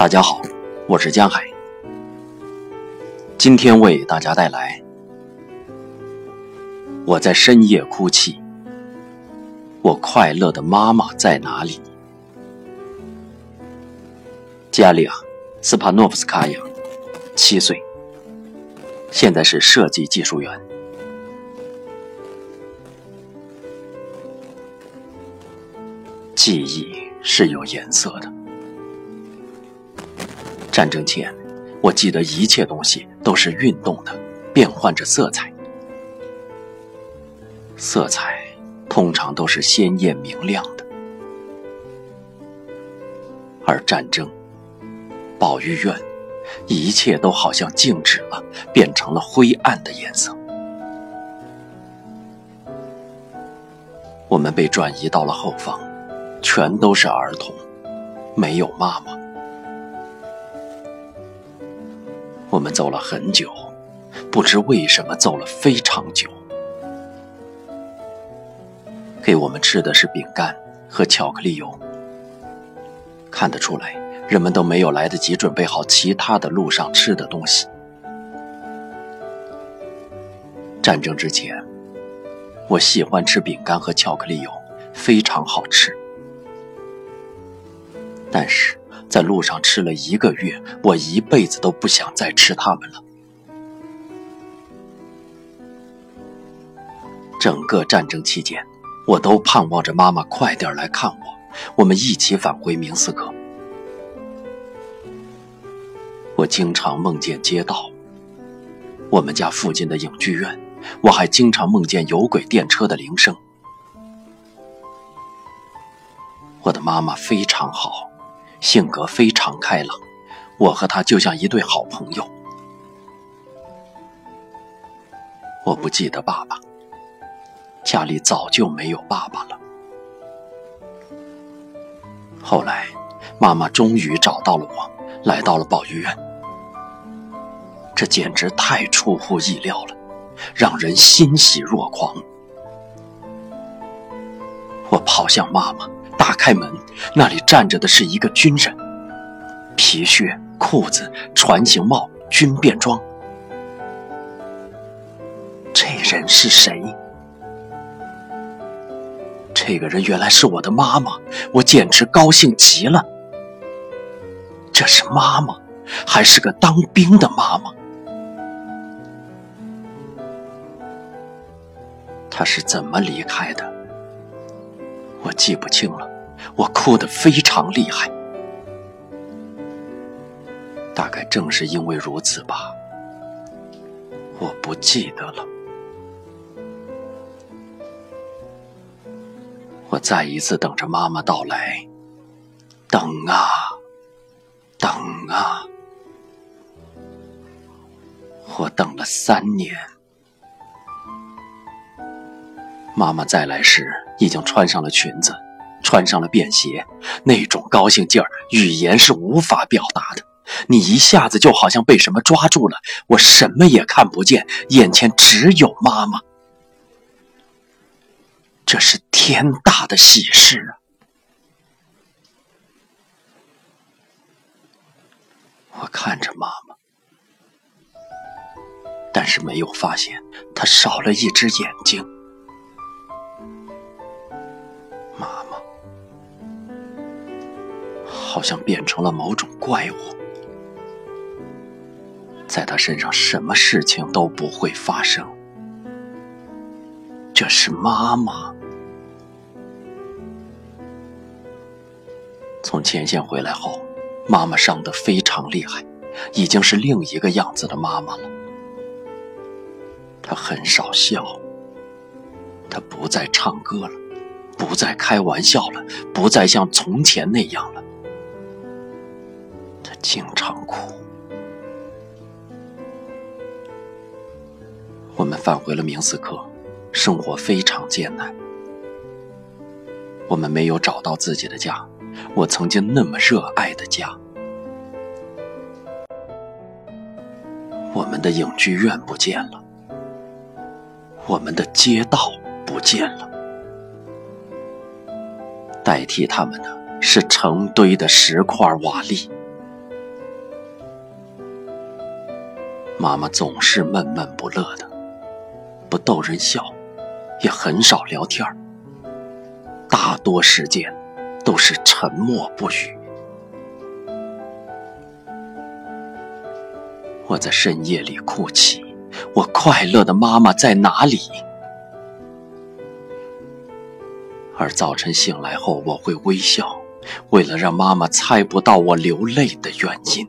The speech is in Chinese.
大家好，我是江海。今天为大家带来《我在深夜哭泣》，我快乐的妈妈在哪里？加利亚·斯帕诺夫斯卡娅，七岁，现在是设计技术员。记忆是有颜色的。战争前，我记得一切东西都是运动的，变换着色彩。色彩通常都是鲜艳明亮的，而战争、保育院，一切都好像静止了，变成了灰暗的颜色。我们被转移到了后方，全都是儿童，没有妈妈。我们走了很久，不知为什么走了非常久。给我们吃的是饼干和巧克力油。看得出来，人们都没有来得及准备好其他的路上吃的东西。战争之前，我喜欢吃饼干和巧克力油，非常好吃。但是。在路上吃了一个月，我一辈子都不想再吃它们了。整个战争期间，我都盼望着妈妈快点来看我，我们一起返回明斯克。我经常梦见街道，我们家附近的影剧院，我还经常梦见有轨电车的铃声。我的妈妈非常好。性格非常开朗，我和他就像一对好朋友。我不记得爸爸，家里早就没有爸爸了。后来，妈妈终于找到了我，来到了保育院。这简直太出乎意料了，让人欣喜若狂。我跑向妈妈。打开门，那里站着的是一个军人，皮靴、裤子、船形帽、军便装。这人是谁？这个人原来是我的妈妈，我简直高兴极了。这是妈妈，还是个当兵的妈妈？她是怎么离开的？我记不清了。我哭得非常厉害，大概正是因为如此吧，我不记得了。我再一次等着妈妈到来，等啊，等啊，我等了三年。妈妈再来时，已经穿上了裙子。穿上了便鞋，那种高兴劲儿，语言是无法表达的。你一下子就好像被什么抓住了，我什么也看不见，眼前只有妈妈。这是天大的喜事啊！我看着妈妈，但是没有发现她少了一只眼睛。妈妈好像变成了某种怪物，在他身上什么事情都不会发生。这是妈妈。从前线回来后，妈妈伤得非常厉害，已经是另一个样子的妈妈了。她很少笑，她不再唱歌了，不再开玩笑了，不再像从前那样了。经常哭。我们返回了明斯克，生活非常艰难。我们没有找到自己的家，我曾经那么热爱的家。我们的影剧院不见了，我们的街道不见了，代替他们的是成堆的石块瓦砾。妈妈总是闷闷不乐的不逗人笑也很少聊天大多时间都是沉默不语。我在深夜里哭泣我快乐的妈妈在哪里？而早晨醒来后，我会微笑，为了让妈妈猜不到我流泪的原因。